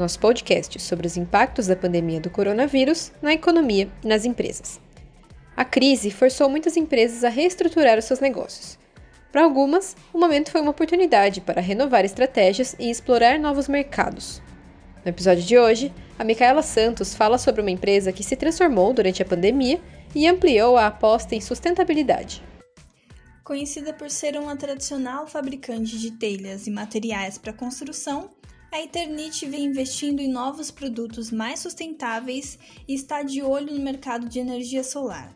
nosso podcast sobre os impactos da pandemia do coronavírus na economia e nas empresas. A crise forçou muitas empresas a reestruturar os seus negócios. Para algumas, o momento foi uma oportunidade para renovar estratégias e explorar novos mercados. No episódio de hoje, a Micaela Santos fala sobre uma empresa que se transformou durante a pandemia e ampliou a aposta em sustentabilidade. Conhecida por ser uma tradicional fabricante de telhas e materiais para construção, a Eternit vem investindo em novos produtos mais sustentáveis e está de olho no mercado de energia solar.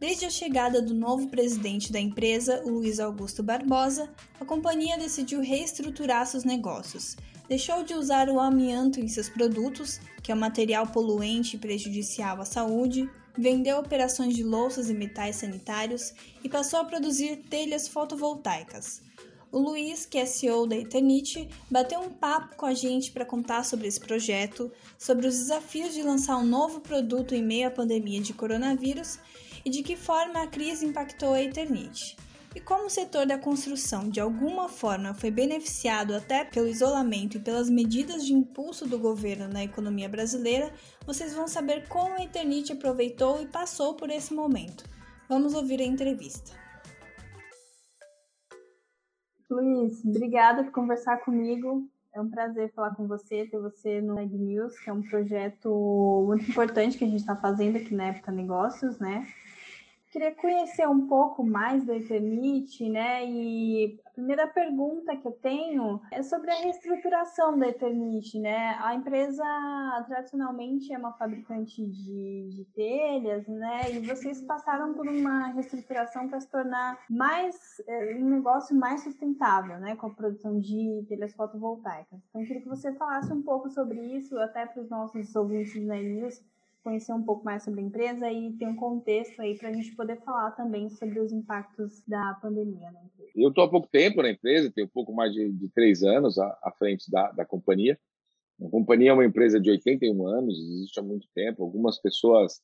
Desde a chegada do novo presidente da empresa, Luiz Augusto Barbosa, a companhia decidiu reestruturar seus negócios. Deixou de usar o amianto em seus produtos, que é um material poluente e prejudicial à saúde, vendeu operações de louças e metais sanitários e passou a produzir telhas fotovoltaicas. O Luiz, que é CEO da Eternit, bateu um papo com a gente para contar sobre esse projeto, sobre os desafios de lançar um novo produto em meio à pandemia de coronavírus e de que forma a crise impactou a Eternit. E como o setor da construção de alguma forma foi beneficiado até pelo isolamento e pelas medidas de impulso do governo na economia brasileira, vocês vão saber como a Eternit aproveitou e passou por esse momento. Vamos ouvir a entrevista. Luiz, obrigada por conversar comigo. É um prazer falar com você, ter você no Ed News, que é um projeto muito importante que a gente está fazendo aqui na Época Negócios, né? Queria conhecer um pouco mais da Eternit, né? E a primeira pergunta que eu tenho é sobre a reestruturação da Eternit, né? A empresa tradicionalmente é uma fabricante de, de telhas, né? E vocês passaram por uma reestruturação para se tornar mais é, um negócio mais sustentável, né? Com a produção de telhas fotovoltaicas. Então, eu queria que você falasse um pouco sobre isso, até para os nossos ouvintes da News conhecer um pouco mais sobre a empresa e ter um contexto aí para a gente poder falar também sobre os impactos da pandemia na empresa. Eu estou há pouco tempo na empresa, tenho um pouco mais de, de três anos à, à frente da, da companhia. A companhia é uma empresa de 81 anos, existe há muito tempo. Algumas pessoas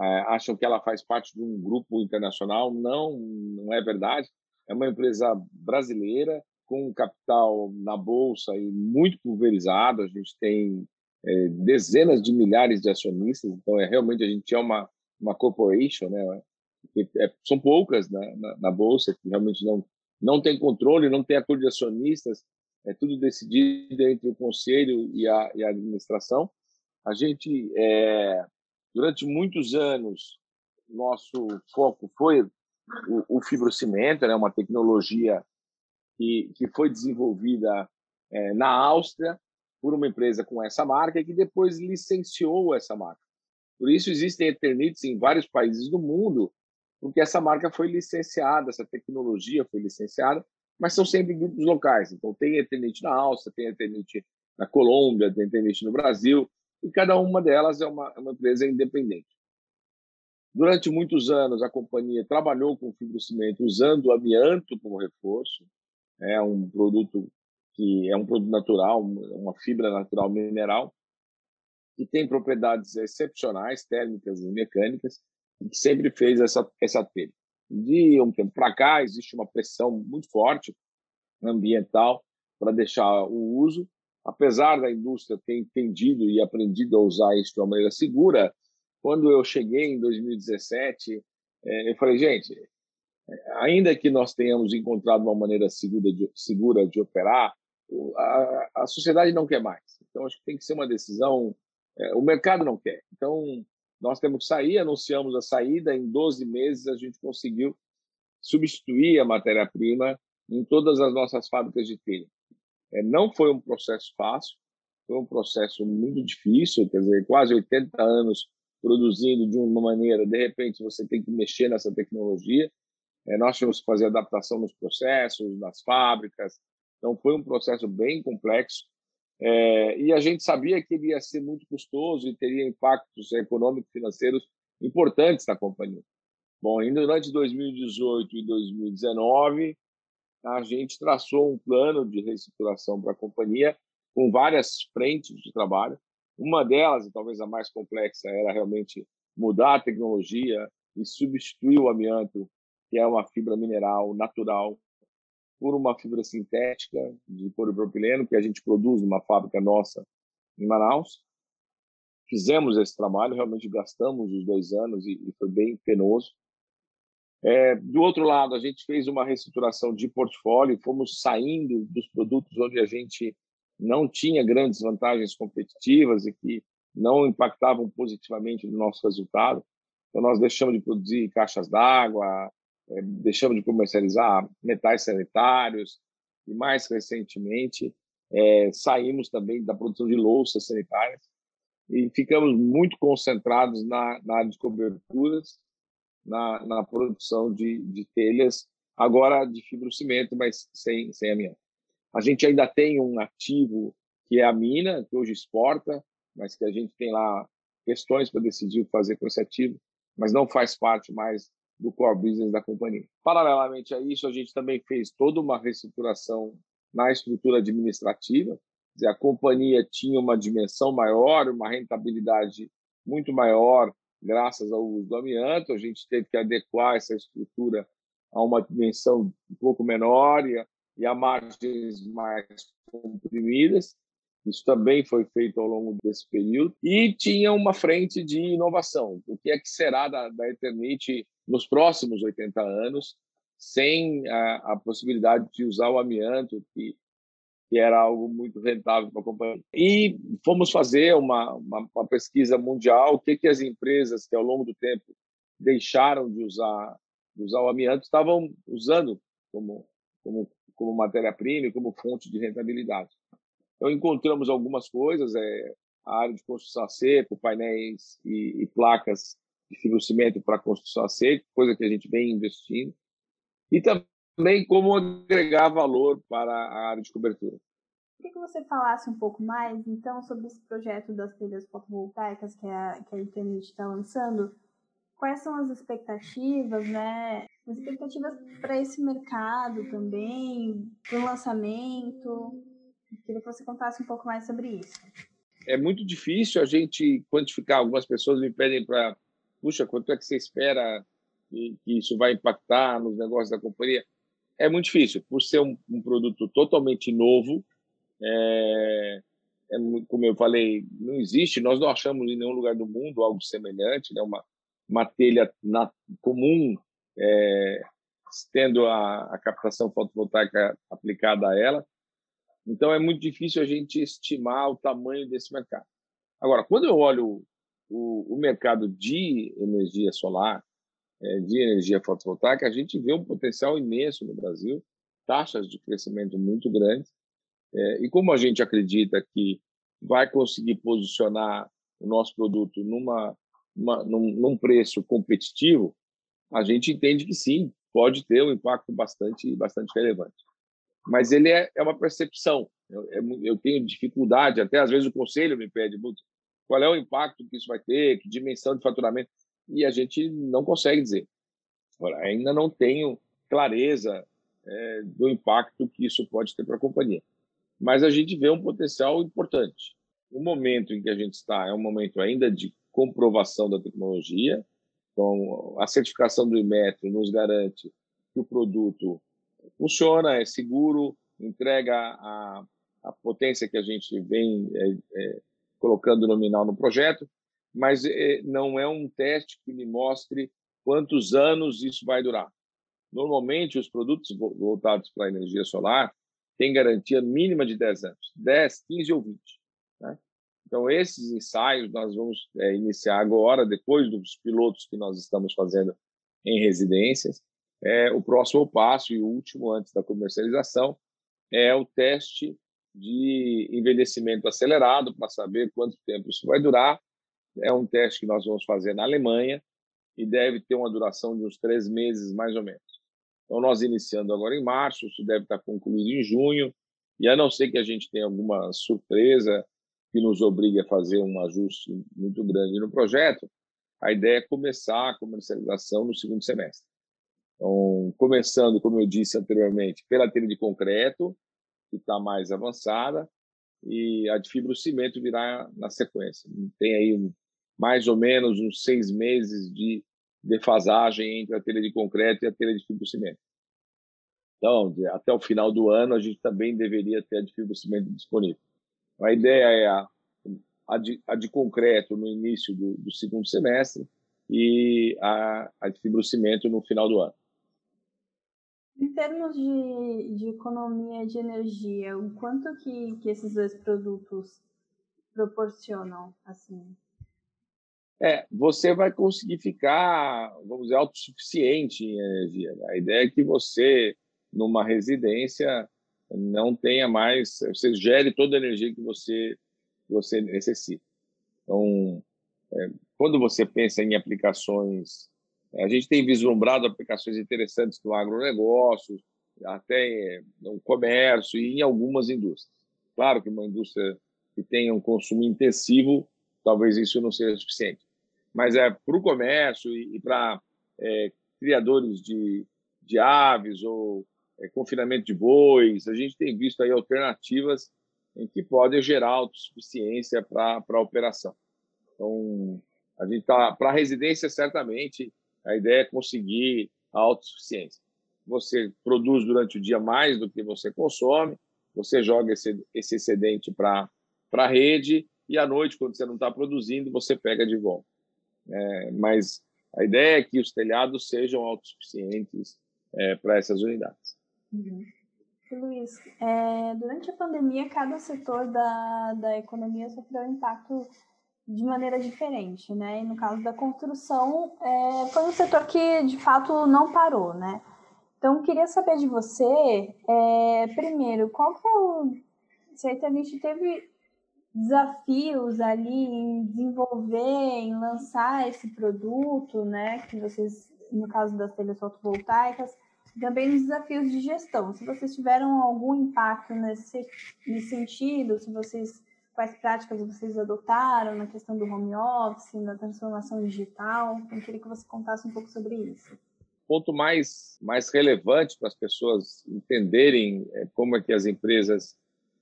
é, acham que ela faz parte de um grupo internacional. Não, não é verdade. É uma empresa brasileira com capital na bolsa e muito pulverizado. A gente tem é, dezenas de milhares de acionistas, então é realmente a gente é uma uma corporation, né? É, são poucas né, na, na, bolsa que realmente não não tem controle, não tem acordo de acionistas, é tudo decidido entre o conselho e a, e a administração. A gente é, durante muitos anos nosso foco foi o, o fibrocimento, né, uma tecnologia que, que foi desenvolvida é, na Áustria por uma empresa com essa marca e que depois licenciou essa marca. Por isso existem Eternites em vários países do mundo, porque essa marca foi licenciada, essa tecnologia foi licenciada, mas são sempre grupos locais. Então tem Eternite na Áustria, tem Eternite na Colômbia, tem Eternite no Brasil, e cada uma delas é uma, é uma empresa independente. Durante muitos anos, a companhia trabalhou com fibrocimento usando amianto como reforço. É um produto que é um produto natural, uma fibra natural mineral, que tem propriedades excepcionais, térmicas e mecânicas, e que sempre fez essa, essa telha. De um tempo para cá, existe uma pressão muito forte ambiental para deixar o uso. Apesar da indústria ter entendido e aprendido a usar isso de uma maneira segura, quando eu cheguei em 2017, eh, eu falei, gente, ainda que nós tenhamos encontrado uma maneira segura de, segura de operar, a, a sociedade não quer mais. Então, acho que tem que ser uma decisão. É, o mercado não quer. Então, nós temos que sair, anunciamos a saída. Em 12 meses, a gente conseguiu substituir a matéria-prima em todas as nossas fábricas de telha. É, não foi um processo fácil, foi um processo muito difícil, quer dizer, quase 80 anos produzindo de uma maneira, de repente você tem que mexer nessa tecnologia. É, nós tivemos que fazer adaptação nos processos, nas fábricas, então, foi um processo bem complexo. É, e a gente sabia que ele ia ser muito custoso e teria impactos econômicos e financeiros importantes da companhia. Bom, ainda durante 2018 e 2019, a gente traçou um plano de reestruturação para a companhia com várias frentes de trabalho. Uma delas, e talvez a mais complexa, era realmente mudar a tecnologia e substituir o amianto, que é uma fibra mineral natural, por uma fibra sintética de polipropileno que a gente produz numa fábrica nossa em Manaus. Fizemos esse trabalho, realmente gastamos os dois anos e, e foi bem penoso. É, do outro lado, a gente fez uma reestruturação de portfólio, fomos saindo dos produtos onde a gente não tinha grandes vantagens competitivas e que não impactavam positivamente no nosso resultado. Então, nós deixamos de produzir caixas d'água, é, deixamos de comercializar metais sanitários e, mais recentemente, é, saímos também da produção de louças sanitárias e ficamos muito concentrados na, na área de coberturas na, na produção de, de telhas, agora de fibrocimento, mas sem, sem amianto. A gente ainda tem um ativo que é a mina, que hoje exporta, mas que a gente tem lá questões para decidir o que fazer com esse ativo, mas não faz parte mais do core business da companhia. Paralelamente a isso, a gente também fez toda uma reestruturação na estrutura administrativa. Dizer, a companhia tinha uma dimensão maior, uma rentabilidade muito maior graças ao uso do amianto. A gente teve que adequar essa estrutura a uma dimensão um pouco menor e a, e a margens mais comprimidas. Isso também foi feito ao longo desse período. E tinha uma frente de inovação. O que é que será da, da Eternit nos próximos 80 anos, sem a, a possibilidade de usar o amianto, que que era algo muito rentável para a companhia. E fomos fazer uma, uma, uma, pesquisa mundial, o que, que as empresas que ao longo do tempo deixaram de usar, de usar o amianto estavam usando como, como, como matéria-prima e como fonte de rentabilidade. Então, encontramos algumas coisas, é, a área de construção a seco, painéis e, e placas de fibrocimento para construção a seco, coisa que a gente vem investindo. E também como agregar valor para a área de cobertura. Queria que você falasse um pouco mais, então, sobre esse projeto das telhas fotovoltaicas que a, que a internet está lançando. Quais são as expectativas, né? As expectativas para esse mercado também, para o lançamento. Queria que você contasse um pouco mais sobre isso. É muito difícil a gente quantificar. Algumas pessoas me pedem para, puxa, quanto é que você espera que, isso vai impactar nos negócios da companhia? é muito difícil, por ser um, um produto totalmente novo. É, é, como eu falei, não existe, nós não achamos em nenhum lugar do mundo algo semelhante, né? uma, uma telha na, comum, é, tendo a, a captação fotovoltaica aplicada a ela. Então, é muito difícil a gente estimar o tamanho desse mercado. Agora, quando eu olho o, o mercado de energia solar, é, de energia fotovoltaica, a gente vê um potencial imenso no Brasil, taxas de crescimento muito grandes. É, e como a gente acredita que vai conseguir posicionar o nosso produto numa, uma, num, num, preço competitivo, a gente entende que sim, pode ter um impacto bastante, bastante relevante. Mas ele é, é uma percepção. Eu, é eu tenho dificuldade, até às vezes o conselho me pede muito, qual é o impacto que isso vai ter, que dimensão de faturamento e a gente não consegue dizer. Agora, ainda não tenho clareza é, do impacto que isso pode ter para a companhia. Mas a gente vê um potencial importante. O momento em que a gente está é um momento ainda de comprovação da tecnologia. Então, a certificação do Imetro nos garante que o produto funciona, é seguro, entrega a, a potência que a gente vem é, é, colocando nominal no projeto mas é, não é um teste que me mostre quantos anos isso vai durar. Normalmente, os produtos voltados para a energia solar têm garantia mínima de 10 anos, 10, 15 ou 20. Né? Então, esses ensaios nós vamos é, iniciar agora, depois dos pilotos que nós estamos fazendo em residências. É, o próximo passo e o último antes da comercialização é o teste de envelhecimento acelerado para saber quanto tempo isso vai durar é um teste que nós vamos fazer na Alemanha e deve ter uma duração de uns três meses, mais ou menos. Então, nós iniciando agora em março, isso deve estar concluído em junho, e a não ser que a gente tenha alguma surpresa que nos obrigue a fazer um ajuste muito grande no projeto, a ideia é começar a comercialização no segundo semestre. Então, começando, como eu disse anteriormente, pela telha de concreto, que está mais avançada, e a de fibrocimento virá na sequência. Tem aí mais ou menos uns seis meses de defasagem entre a telha de concreto e a telha de fibrocimento. Então, até o final do ano, a gente também deveria ter a de fibrocimento disponível. A ideia é a, a, de, a de concreto no início do, do segundo semestre e a, a de fibrocimento no final do ano. Em termos de, de economia de energia, o quanto que, que esses dois produtos proporcionam, assim? É, você vai conseguir ficar, vamos dizer, autossuficiente em energia. Né? A ideia é que você, numa residência, não tenha mais, você gere toda a energia que você, que você necessita. Então, é, quando você pensa em aplicações a gente tem vislumbrado aplicações interessantes no agronegócio, até no comércio e em algumas indústrias. Claro que uma indústria que tenha um consumo intensivo, talvez isso não seja suficiente. Mas é para o comércio e, para é, criadores de, de aves ou é, confinamento de bois, a gente tem visto aí alternativas em que podem gerar autossuficiência para a operação. Então, a gente está para residência certamente a ideia é conseguir a autossuficiência. Você produz durante o dia mais do que você consome, você joga esse, esse excedente para a rede e à noite, quando você não está produzindo, você pega de volta. É, mas a ideia é que os telhados sejam autossuficientes é, para essas unidades. Uhum. Luiz, é, durante a pandemia, cada setor da, da economia sofreu impacto de maneira diferente, né? E no caso da construção, é, foi um setor que de fato não parou, né? Então, queria saber de você, é, primeiro, qual que é o. Se a Eternit teve desafios ali em desenvolver, em lançar esse produto, né? Que vocês, no caso das telhas fotovoltaicas, também nos desafios de gestão. Se vocês tiveram algum impacto nesse, nesse sentido, se vocês quais práticas vocês adotaram na questão do home office, na transformação digital. Então, queria que você contasse um pouco sobre isso. O ponto mais, mais relevante para as pessoas entenderem é, como é que as empresas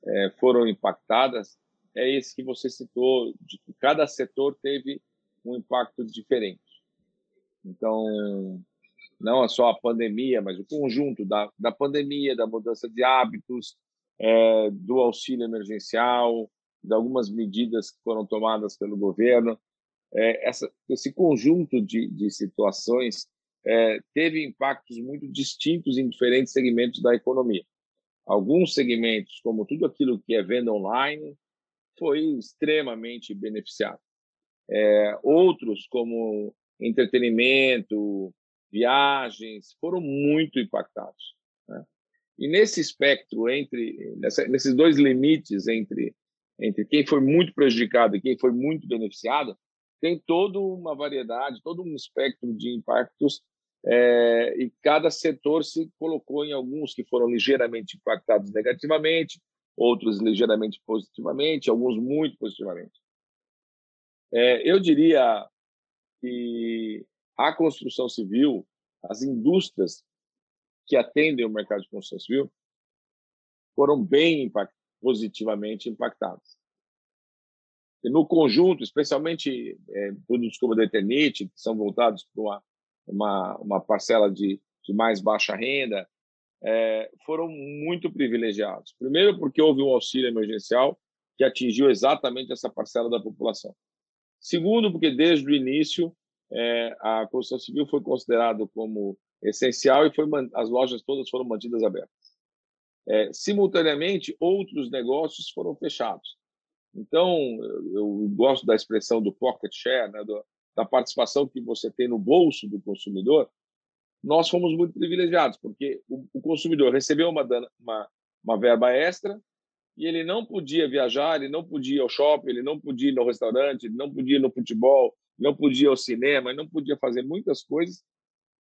é, foram impactadas é esse que você citou, de que cada setor teve um impacto diferente. Então, não é só a pandemia, mas o conjunto da, da pandemia, da mudança de hábitos, é, do auxílio emergencial, de algumas medidas que foram tomadas pelo governo. É, essa, esse conjunto de, de situações é, teve impactos muito distintos em diferentes segmentos da economia. Alguns segmentos, como tudo aquilo que é venda online, foi extremamente beneficiado. É, outros, como entretenimento, viagens, foram muito impactados. Né? E nesse espectro, entre nessa, nesses dois limites entre entre quem foi muito prejudicado e quem foi muito beneficiado, tem toda uma variedade, todo um espectro de impactos é, e cada setor se colocou em alguns que foram ligeiramente impactados negativamente, outros ligeiramente positivamente, alguns muito positivamente. É, eu diria que a construção civil, as indústrias que atendem o mercado de construção civil, foram bem impactadas positivamente impactados. E no conjunto, especialmente é, produtos como a Eternit, que são voltados para uma, uma, uma parcela de, de mais baixa renda, é, foram muito privilegiados. Primeiro, porque houve um auxílio emergencial que atingiu exatamente essa parcela da população. Segundo, porque desde o início é, a construção civil foi considerada como essencial e foi, as lojas todas foram mantidas abertas. É, simultaneamente, outros negócios foram fechados. Então, eu gosto da expressão do pocket share, né, do, da participação que você tem no bolso do consumidor. Nós fomos muito privilegiados, porque o, o consumidor recebeu uma, uma, uma verba extra e ele não podia viajar, ele não podia ir ao shopping, ele não podia ir no restaurante, ele não podia ir no futebol, não podia ir ao cinema, ele não podia fazer muitas coisas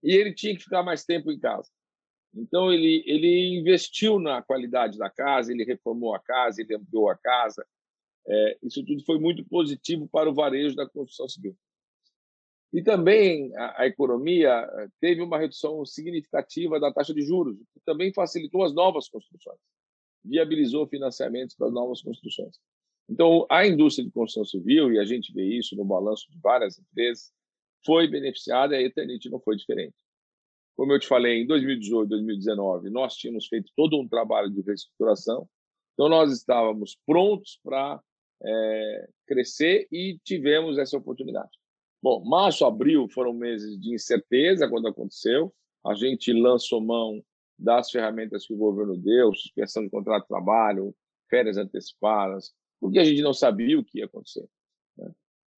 e ele tinha que ficar mais tempo em casa. Então, ele, ele investiu na qualidade da casa, ele reformou a casa, ele ampliou a casa. É, isso tudo foi muito positivo para o varejo da construção civil. E também a, a, economia eh, teve uma redução significativa da taxa de juros, que também facilitou as novas construções, viabilizou financiamentos para novas construções. Então, a indústria de construção civil, e a gente vê isso no balanço de várias empresas, foi beneficiada e a Eternit não foi diferente. Como eu te falei, em 2018, 2019, nós tínhamos feito todo um trabalho de reestruturação, então nós estávamos prontos para é, crescer e tivemos essa oportunidade. Bom, março, abril foram meses de incerteza quando aconteceu. A gente lançou mão das ferramentas que o governo deu, suspensão de contrato de trabalho, férias antecipadas, porque a gente não sabia o que ia acontecer. Né?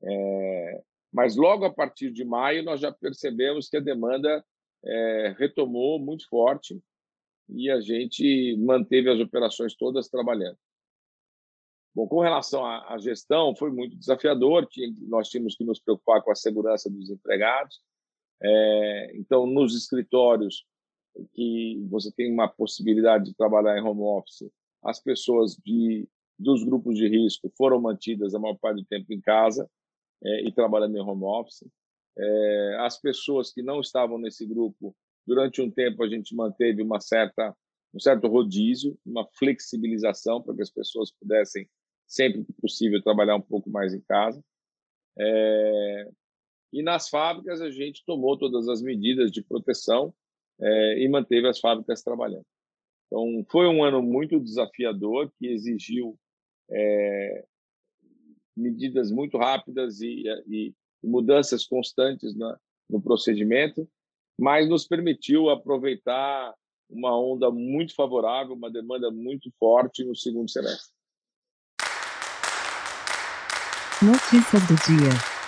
É, mas logo a partir de maio nós já percebemos que a demanda é, retomou muito forte e a gente manteve as operações todas trabalhando. Bom, com relação à, gestão, foi muito desafiador. Nós tínhamos que nos preocupar com a segurança dos empregados. É, então, nos escritórios que você tem uma possibilidade de trabalhar em home office, as pessoas de, dos grupos de risco foram mantidas a maior parte do tempo em casa é, e trabalhando em home office. É, as pessoas que não estavam nesse grupo, durante um tempo a gente manteve uma certa um certo rodízio, uma flexibilização para que as pessoas pudessem sempre que possível, trabalhar um pouco mais em casa. É, e nas fábricas, a gente tomou todas as medidas de proteção é, e manteve as fábricas trabalhando. Então, foi um ano muito desafiador, que exigiu medidas muito rápidas e, e mudanças constantes na, no procedimento, mas nos permitiu aproveitar uma onda muito favorável, uma demanda muito forte no segundo semestre. Notícias do dia.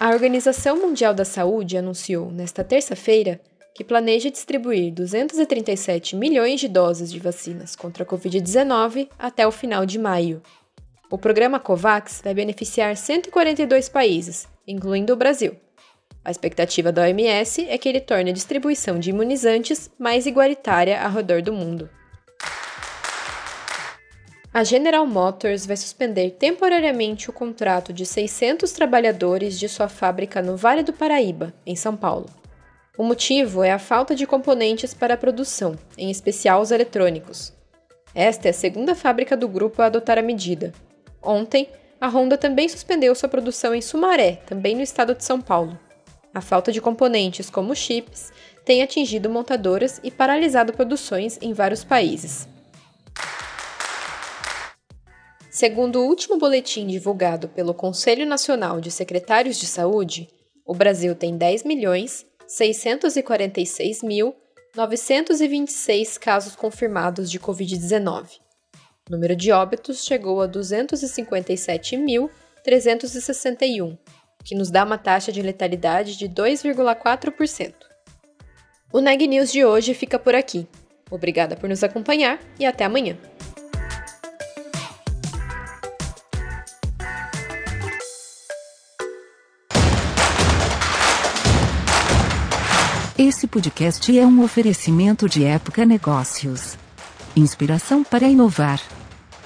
A Organização Mundial da Saúde anunciou, nesta terça-feira, que planeja distribuir 237 milhões de doses de vacinas contra a Covid-19 até o final de maio. O programa COVAX vai beneficiar 142 países, incluindo o Brasil. A expectativa da OMS é que ele torne a distribuição de imunizantes mais igualitária ao redor do mundo. A General Motors vai suspender temporariamente o contrato de 600 trabalhadores de sua fábrica no Vale do Paraíba, em São Paulo. O motivo é a falta de componentes para a produção, em especial os eletrônicos. Esta é a segunda fábrica do grupo a adotar a medida. Ontem, a Honda também suspendeu sua produção em Sumaré, também no estado de São Paulo. A falta de componentes como chips tem atingido montadoras e paralisado produções em vários países. Segundo o último boletim divulgado pelo Conselho Nacional de Secretários de Saúde, o Brasil tem 10 milhões 646 mil 926 casos confirmados de Covid-19. O número de óbitos chegou a 257.361, que nos dá uma taxa de letalidade de 2,4%. O Neg News de hoje fica por aqui. Obrigada por nos acompanhar e até amanhã. Esse podcast é um oferecimento de Época Negócios. Inspiração para inovar.